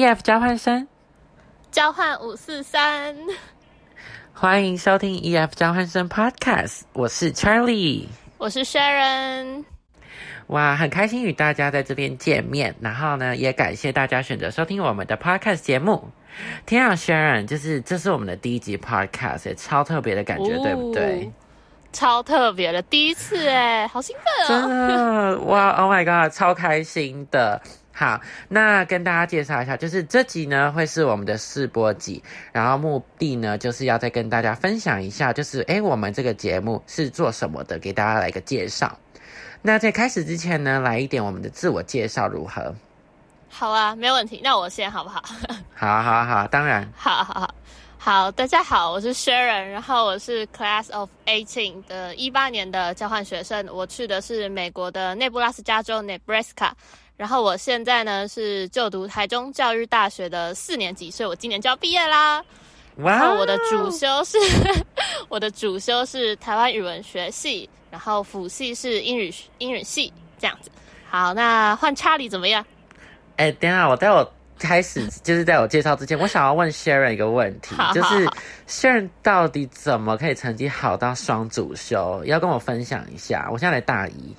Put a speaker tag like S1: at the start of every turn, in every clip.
S1: EF 交换生，
S2: 交换五四三，
S1: 欢迎收听 EF 交换生 Podcast，我是 Charlie，
S2: 我是 Sharon。
S1: 哇，很开心与大家在这边见面，然后呢，也感谢大家选择收听我们的 Podcast 节目。天啊，Sharon，就是这是我们的第一集 Podcast，超特别的感觉，对不对？
S2: 超特别的第一次哎，好兴奋
S1: 哦！真的哇，Oh my God，超开心的。好，那跟大家介绍一下，就是这集呢会是我们的试播集，然后目的呢就是要再跟大家分享一下，就是诶我们这个节目是做什么的，给大家来个介绍。那在开始之前呢，来一点我们的自我介绍如何？
S2: 好啊，没问题。那我先好不好？
S1: 好，好，好，当然。
S2: 好好好，好，大家好，我是 Sharon，然后我是 Class of Eighteen 的一八年的交换学生，我去的是美国的内布拉斯加州 Nebraska。然后我现在呢是就读台中教育大学的四年级，所以我今年就要毕业啦。然后我的主修是我的主修是台湾语文学系，然后辅系是英语英语系这样子。好，那换查理怎么样？
S1: 哎，等下我待我开始就是在我介绍之前，我想要问 Sharon 一个问题，就是 Sharon 到底怎么可以成绩好到双主修？要跟我分享一下。我现在来大一。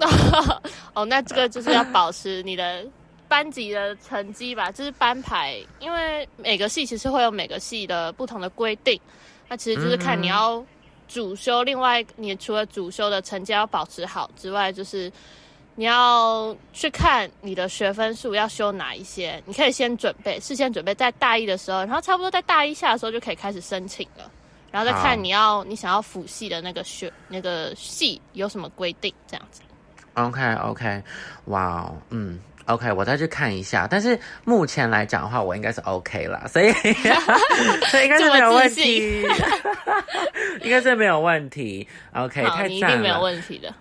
S2: 哦，那这个就是要保持你的班级的成绩吧，就是班排，因为每个系其实会有每个系的不同的规定，那其实就是看你要主修，另外你除了主修的成绩要保持好之外，就是你要去看你的学分数要修哪一些，你可以先准备，事先准备在大一的时候，然后差不多在大一下的时候就可以开始申请了，然后再看你要你想要辅系的那个学那个系有什么规定，这样子。
S1: OK OK，哇，嗯，OK，我再去看一下。但是目前来讲的话，我应该是 OK 啦，所以 所以应该是没有问题，应该是没有问题。OK，太赞了，
S2: 没有问题的。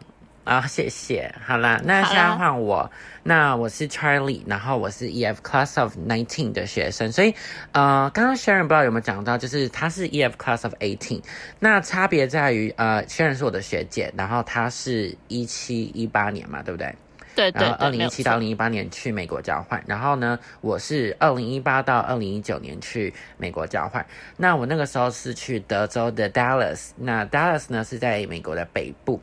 S1: 啊，谢谢。好啦，那现在换我。那我是 Charlie，然后我是 EF Class of Nineteen 的学生。所以，呃，刚刚 Sharon 不知道有没有讲到，就是他是 EF Class of Eighteen。那差别在于，呃，Sharon 是我的学姐，然后她是一七一八年嘛，对不对？
S2: 对对。
S1: 然后二零一七到二零一八年去美国交换，然后呢，我是二零一八到二零一九年去美国交换。那我那个时候是去德州的 Dallas，那 Dallas 呢是在美国的北部。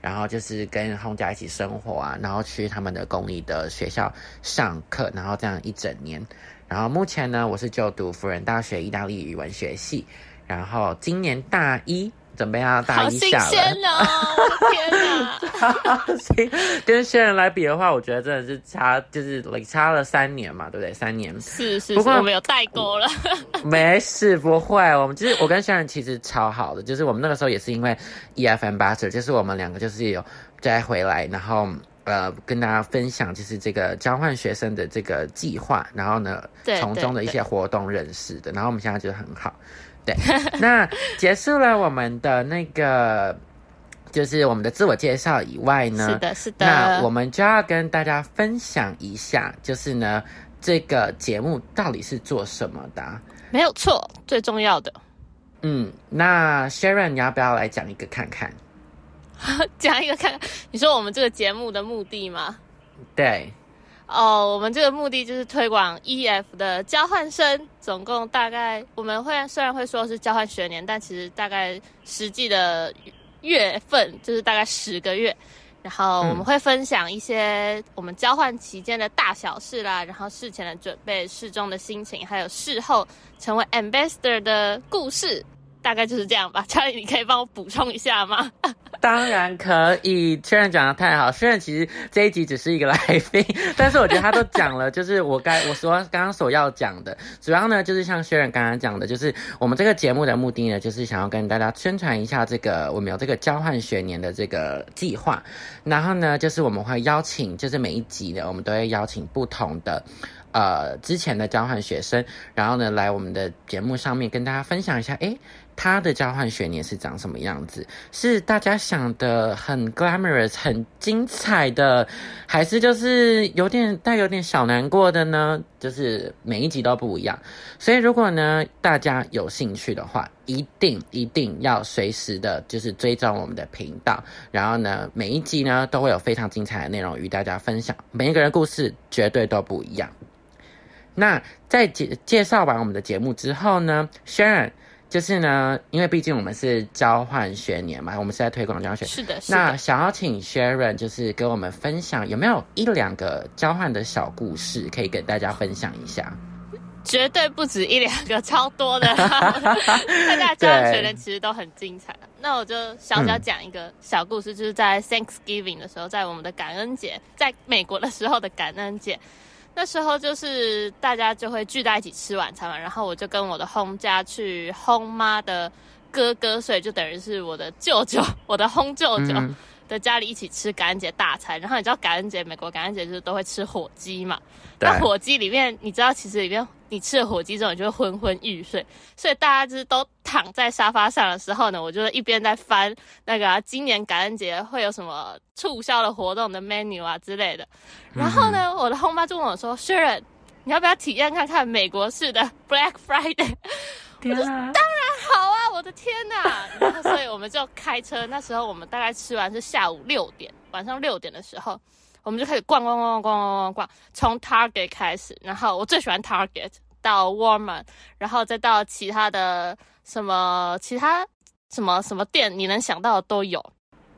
S1: 然后就是跟红家一起生活啊，然后去他们的公立的学校上课，然后这样一整年。然后目前呢，我是就读福仁大学意大利语文学系，然后今年大一。准备要大一下了，
S2: 天哪！
S1: 跟新人来比的话，我觉得真的是差，就是差了三年嘛，对不对？三年
S2: 是是，不过我们有代沟了。
S1: 没事，不会。我们其实我跟新人其实超好的，就是我们那个时候也是因为 EF Ambassador，就是我们两个就是有再回来，然后呃跟大家分享就是这个交换学生的这个计划，然后呢从中的一些活动认识的，然后我们现在就很好。对，那结束了我们的那个，就是我们的自我介绍以外呢，
S2: 是的，是的，
S1: 那我们就要跟大家分享一下，就是呢，这个节目到底是做什么的？
S2: 没有错，最重要的。
S1: 嗯，那 Sharon，你要不要来讲一个看看？
S2: 讲一个看，你说我们这个节目的目的吗？
S1: 对。
S2: 哦，我们这个目的就是推广 EF 的交换生，总共大概我们会虽然会说是交换学年，但其实大概实际的月份就是大概十个月。然后我们会分享一些我们交换期间的大小事啦，然后事前的准备、事中的心情，还有事后成为 Ambassador 的故事。大概就是这样吧，查理，你可以帮我补充一下吗？
S1: 当然可以，虽然讲的太好，虽然其实这一集只是一个来宾，但是我觉得他都讲了，就是我该我说刚刚所要讲的，主要呢就是像薛仁刚刚讲的，就是我们这个节目的目的呢，就是想要跟大家宣传一下这个我们有这个交换学年的这个计划，然后呢，就是我们会邀请，就是每一集呢，我们都会邀请不同的。呃，之前的交换学生，然后呢，来我们的节目上面跟大家分享一下，诶，他的交换学年是长什么样子？是大家想的很 glamorous、很精彩的，还是就是有点带有点小难过的呢？就是每一集都不一样，所以如果呢大家有兴趣的话，一定一定要随时的，就是追踪我们的频道，然后呢每一集呢都会有非常精彩的内容与大家分享，每一个人故事绝对都不一样。那在介介绍完我们的节目之后呢轩然就是呢，因为毕竟我们是交换学年嘛，我们是在推广交换学。
S2: 是的，是的。
S1: 那想要请 Sharon 就是跟我们分享，有没有一两个交换的小故事可以跟大家分享一下？
S2: 绝对不止一两个，超多的。大家交换学年其实都很精彩。那我就小小讲一个小故事，就是在 Thanksgiving 的时候，在我们的感恩节，在美国的时候的感恩节。那时候就是大家就会聚在一起吃晚餐嘛，然后我就跟我的轰家去轰妈的哥哥，所以就等于是我的舅舅，我的轰舅舅的家里一起吃感恩节大餐。然后你知道感恩节，美国感恩节就是都会吃火鸡嘛，那火鸡里面你知道其实里面。你吃了火鸡之后，你就会昏昏欲睡，所以大家就是都躺在沙发上的时候呢，我就一边在翻那个今年感恩节会有什么促销的活动的 menu 啊之类的。然后呢，我的后妈就问我说：“Sharon，你要不要体验看看美国式的 Black Friday？” 我说：“当然好啊，我的天哪！”然后所以我们就开车，那时候我们大概吃完是下午六点，晚上六点的时候。我们就开始逛逛逛逛逛逛逛，从 Target 开始，然后我最喜欢 Target，到 w a r m a n 然后再到其他的什么其他什么什么店，你能想到的都有。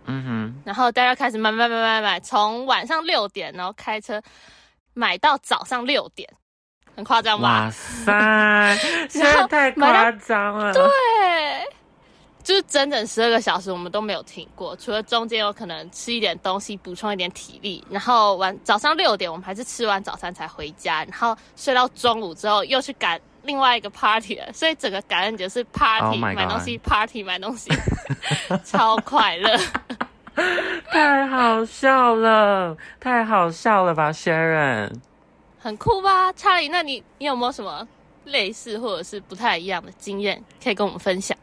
S2: 嗯哼。然后大家开始买买买买买，从晚上六点，然后开车买到早上六点。很夸张吧？
S1: 哇塞，真太夸张了。
S2: 对，就是整整十二个小时，我们都没有停过，除了中间有可能吃一点东西补充一点体力，然后晚早上六点我们还是吃完早餐才回家，然后睡到中午之后又去赶另外一个 party 了，所以整个感恩节是 party 买东西，party 买东西，超快乐，
S1: 太好笑了，太好笑了吧，Sharon，
S2: 很酷吧，查理？那你你有没有什么类似或者是不太一样的经验可以跟我们分享？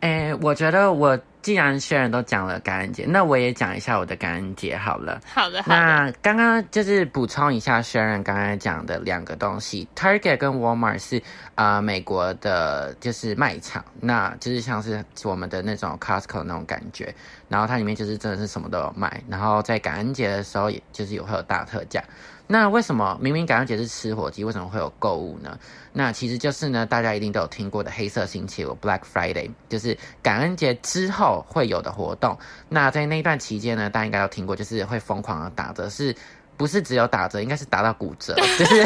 S1: 哎，我觉得我既然轩然都讲了感恩节，那我也讲一下我的感恩节好了。
S2: 好的，好
S1: 的。那刚刚就是补充一下轩然刚才讲的两个东西，Target 跟 Walmart 是啊美国的，就是卖场，那就是像是我们的那种 Costco 那种感觉，然后它里面就是真的是什么都有卖，然后在感恩节的时候，也就是有会有大特价。那为什么明明感恩节是吃火鸡，为什么会有购物呢？那其实就是呢，大家一定都有听过的黑色星期五 （Black Friday），就是感恩节之后会有的活动。那在那段期间呢，大家应该都听过，就是会疯狂的打折，是不是只有打折？应该是打到骨折，就是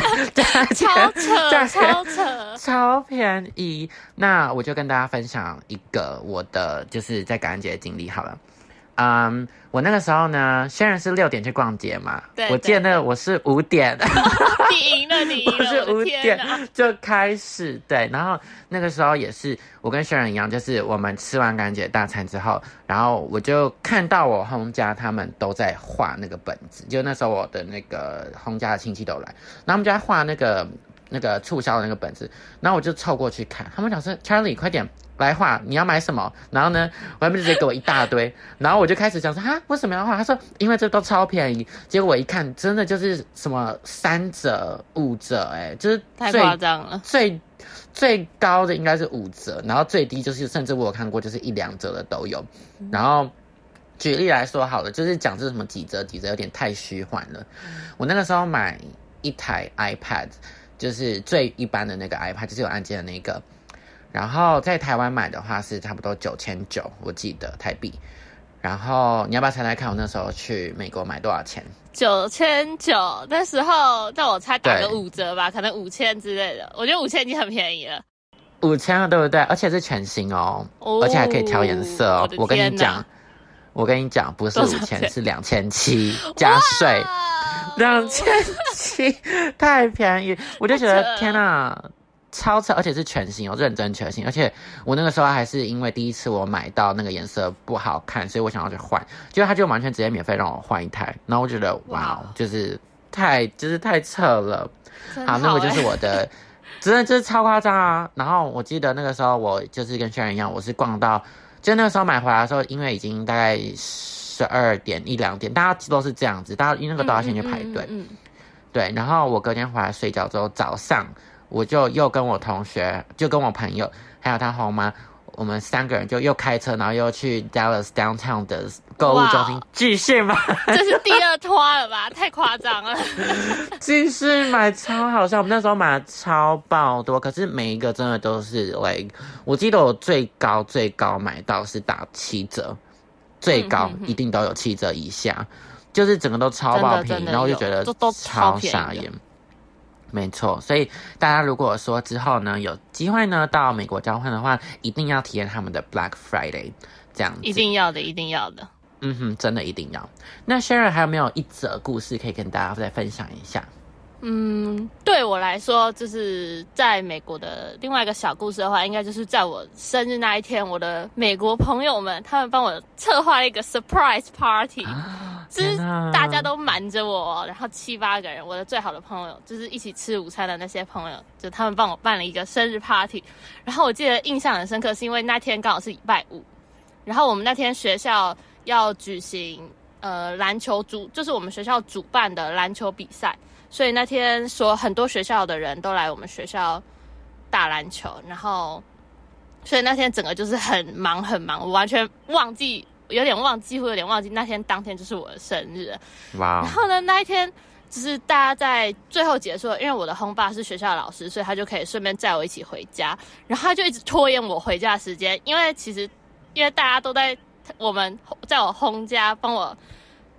S2: 超扯，超扯，
S1: 超便宜。那我就跟大家分享一个我的就是在感恩节的经历好了。嗯，我那个时候呢，虽然是六点去逛街嘛，我记得那我是五点，
S2: 你赢了，你赢了，
S1: 是五点就开始对，然后那个时候也是我跟轩然一样，就是我们吃完感恩节大餐之后，然后我就看到我轰家他们都在画那个本子，就那时候我的那个轰家的亲戚都来，然后他们就在画那个那个促销的那个本子，然后我就凑过去看，他们讲说 Charlie 快点。来画，你要买什么？然后呢，外面直接给我一大堆，然后我就开始想说，哈，为什么要画？他说，因为这都超便宜。结果我一看，真的就是什么三折、五折，哎，就是
S2: 太夸张了。
S1: 最最高的应该是五折，然后最低就是甚至我有看过就是一两折的都有。然后举例来说，好了，就是讲这什么几折几折，有点太虚幻了。我那个时候买一台 iPad，就是最一般的那个 iPad，就是有按键的那个。然后在台湾买的话是差不多九千九，我记得台币。然后你要不要猜猜看，我那时候去美国买多少钱？
S2: 九千九，那时候那我猜打个五折吧，可能五千之类的。我觉得五千已经很便宜了。
S1: 五千了，对不对？而且是全新哦，而且还可以调颜色哦。我跟你讲，我跟你讲，不是五千，是两千七加税，两千七，太便宜，我就觉得天哪！超扯，而且是全新哦，认真全新。而且我那个时候还是因为第一次我买到那个颜色不好看，所以我想要去换，结果他就完全直接免费让我换一台。然后我觉得哇，就是太就是太扯了。好，那个就是我的，真的就是超夸张啊。然后我记得那个时候我就是跟轩然一样，我是逛到就那个时候买回来的时候，因为已经大概十二点一两点，大家都是这样子，大家因为那个都要先去排队。嗯。对，然后我隔天回来睡觉之后，早上。我就又跟我同学，就跟我朋友，还有他后妈，我们三个人就又开车，然后又去 Dallas downtown 的购物中心
S2: 哇
S1: 继续买，
S2: 这是第二拖了吧？太夸张了。
S1: 继续买，超好笑。我们那时候买了超爆多，可是每一个真的都是 like，我记得我最高最高买到是打七折，最高一定都有七折以下，就是整个都超爆便宜，
S2: 真的真的
S1: 然后就觉得
S2: 超
S1: 傻眼。没错，所以大家如果说之后呢有机会呢到美国交换的话，一定要体验他们的 Black Friday，这样子。
S2: 一定要的，一定要的。
S1: 嗯哼，真的一定要。那 Sharon 还有没有一则故事可以跟大家再分享一下？
S2: 嗯，对我来说，就是在美国的另外一个小故事的话，应该就是在我生日那一天，我的美国朋友们他们帮我策划了一个 surprise party，就是大家都瞒着我，然后七八个人，我的最好的朋友，就是一起吃午餐的那些朋友，就他们帮我办了一个生日 party。然后我记得印象很深刻，是因为那天刚好是礼拜五，然后我们那天学校要举行呃篮球主，就是我们学校主办的篮球比赛，所以那天说很多学校的人都来我们学校打篮球，然后所以那天整个就是很忙很忙，我完全忘记。有点忘，几乎有点忘记那天当天就是我的生日了，
S1: 哇
S2: 然后呢，那一天就是大家在最后结束，因为我的轰爸是学校的老师，所以他就可以顺便载我一起回家。然后他就一直拖延我回家的时间，因为其实因为大家都在我们在我轰家帮我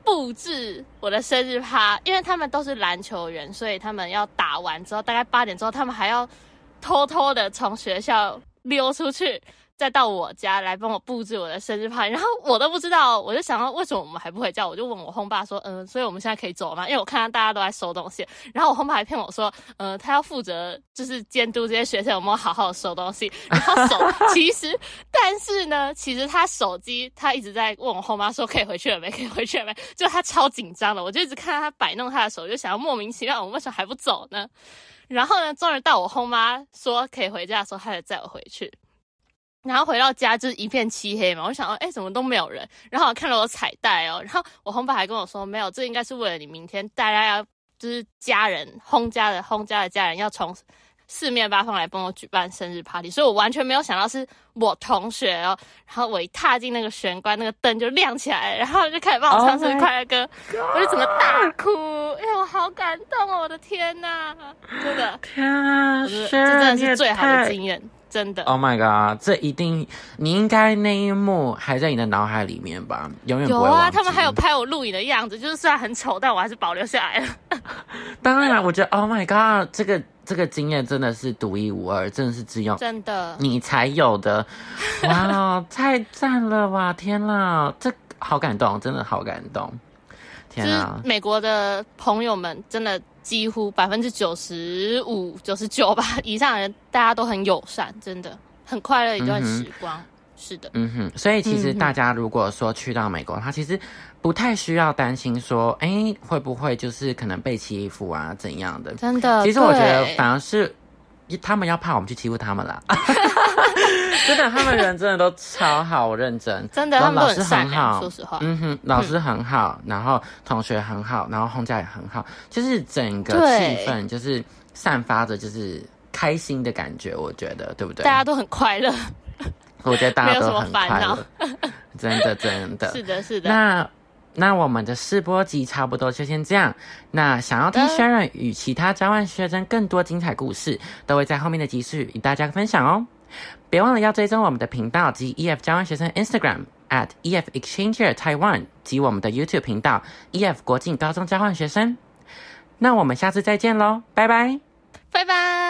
S2: 布置我的生日趴，因为他们都是篮球员，所以他们要打完之后，大概八点之后，他们还要偷偷的从学校溜出去。再到我家来帮我布置我的生日派，然后我都不知道，我就想到为什么我们还不回家，我就问我轰爸说，嗯，所以我们现在可以走了吗？因为我看到大家都在收东西，然后我轰爸还骗我说，嗯，他要负责就是监督这些学生有没有好好的收东西，然后手 其实，但是呢，其实他手机他一直在问我后妈说可以回去了没，可以回去了没，就他超紧张的，我就一直看他摆弄他的手，就想要莫名其妙，我为什么还不走呢？然后呢，终于到我后妈说可以回家的时候，他才载我回去。然后回到家就是一片漆黑嘛，我就想到，哎，怎么都没有人？然后我看了我彩带哦，然后我红爸还跟我说，没有，这应该是为了你明天大家要就是家人轰家的轰家的家人要从四面八方来帮我举办生日 party，所以我完全没有想到是我同学哦。然后我一踏进那个玄关，那个灯就亮起来，然后就开始帮我唱生日快乐歌我就整个大哭，因为我好感动哦，我的天呐，真的，
S1: 天啊
S2: 这真的是最好的
S1: 验。
S2: 经验，真的。
S1: Oh my god！这一定，你应该那一幕还在你的脑海里面吧？永远不
S2: 有啊，他们还有拍我录影的样子，就是虽然很丑，但我还是保留下来了。
S1: 当然，我觉得 Oh my god，这个这个经验真的是独一无二，真的是只有
S2: 真的，
S1: 你才有的。哇，太赞了哇！天啦，这好感动，真的好感动。
S2: 就是！美国的朋友们，真的几乎百分之九十五、九十九吧以上的人，大家都很友善，真的很快乐一段时光。是的，
S1: 嗯哼，所以其实大家如果说去到美国，他其实不太需要担心说，哎、会不会就是可能被欺负啊怎样的？
S2: 真的。
S1: 其实我觉得反而是他们要怕我们去欺负他们啦。真的，他们人真的都超好，认真。
S2: 真的，
S1: 老师
S2: 很。
S1: 好
S2: 说实话，
S1: 嗯哼，老师很好，然后同学很好，然后轰家也很好，就是整个气氛就是散发着就是开心的感觉，我觉得对不对？
S2: 大家都很快乐。
S1: 我觉得大家 都很快乐，真的真的。
S2: 是的，是的。
S1: 那那我们的试播集差不多就先这样。那想要听 Sharon 与其他交换学生更多精彩故事，都会在后面的集数与大家分享哦。别忘了要追踪我们的频道及 EF 交换学生 Instagram at EF Exchanger Taiwan 及我们的 YouTube 频道 EF 国境高中交换学生。那我们下次再见喽，拜拜。
S2: 拜拜。